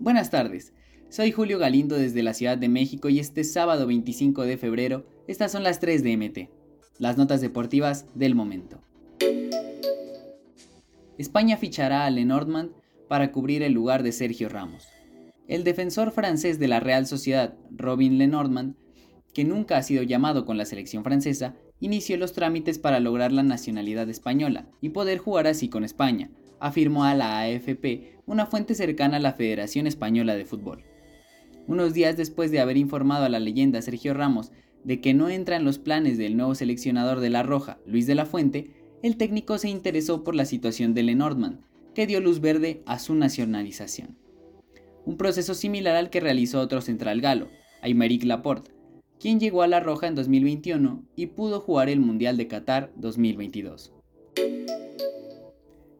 Buenas tardes, soy Julio Galindo desde la Ciudad de México y este sábado 25 de febrero estas son las 3 de MT, las notas deportivas del momento. España fichará a Lenormand para cubrir el lugar de Sergio Ramos. El defensor francés de la Real Sociedad, Robin Lenormand, que nunca ha sido llamado con la selección francesa, inició los trámites para lograr la nacionalidad española y poder jugar así con España, afirmó a la AFP una fuente cercana a la Federación Española de Fútbol. Unos días después de haber informado a la leyenda Sergio Ramos de que no entra en los planes del nuevo seleccionador de La Roja, Luis de la Fuente, el técnico se interesó por la situación de Lenormand, que dio luz verde a su nacionalización. Un proceso similar al que realizó otro central galo, Aymeric Laporte, quien llegó a La Roja en 2021 y pudo jugar el Mundial de Qatar 2022.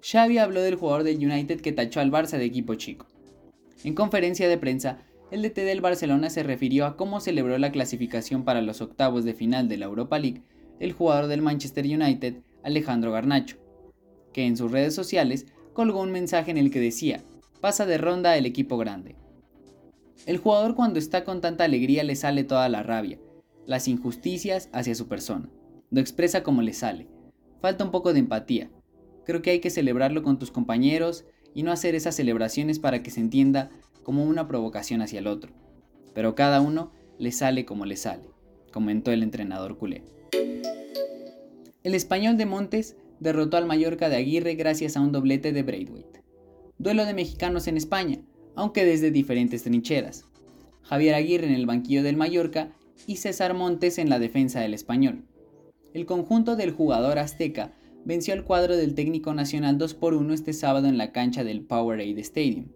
Xavi habló del jugador del United que tachó al Barça de equipo chico. En conferencia de prensa, el DT del Barcelona se refirió a cómo celebró la clasificación para los octavos de final de la Europa League el jugador del Manchester United, Alejandro Garnacho, que en sus redes sociales colgó un mensaje en el que decía, pasa de ronda el equipo grande. El jugador cuando está con tanta alegría le sale toda la rabia, las injusticias hacia su persona. Lo expresa como le sale. Falta un poco de empatía. Creo que hay que celebrarlo con tus compañeros y no hacer esas celebraciones para que se entienda como una provocación hacia el otro. Pero cada uno le sale como le sale, comentó el entrenador culé. El español de Montes derrotó al Mallorca de Aguirre gracias a un doblete de Braithwaite. Duelo de mexicanos en España, aunque desde diferentes trincheras. Javier Aguirre en el banquillo del Mallorca y César Montes en la defensa del español. El conjunto del jugador azteca venció al cuadro del técnico nacional 2 por 1 este sábado en la cancha del Powerade Stadium.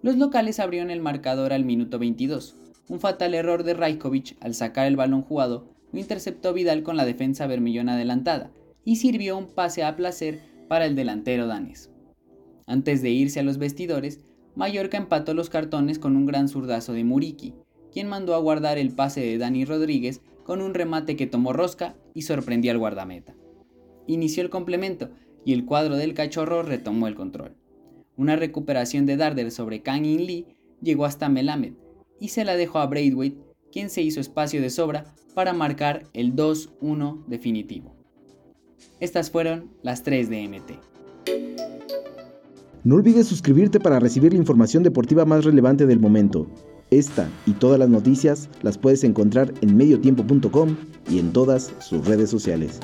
Los locales abrieron el marcador al minuto 22. Un fatal error de Rajkovic al sacar el balón jugado lo interceptó Vidal con la defensa vermillón adelantada y sirvió un pase a placer para el delantero danés. Antes de irse a los vestidores, Mallorca empató los cartones con un gran zurdazo de Muriki, quien mandó a guardar el pase de Dani Rodríguez con un remate que tomó rosca y sorprendió al guardameta. Inició el complemento y el cuadro del cachorro retomó el control. Una recuperación de Darder sobre Kang In Lee llegó hasta Melamed y se la dejó a Braithwaite, quien se hizo espacio de sobra para marcar el 2-1 definitivo. Estas fueron las 3 de MT. No olvides suscribirte para recibir la información deportiva más relevante del momento. Esta y todas las noticias las puedes encontrar en mediotiempo.com y en todas sus redes sociales.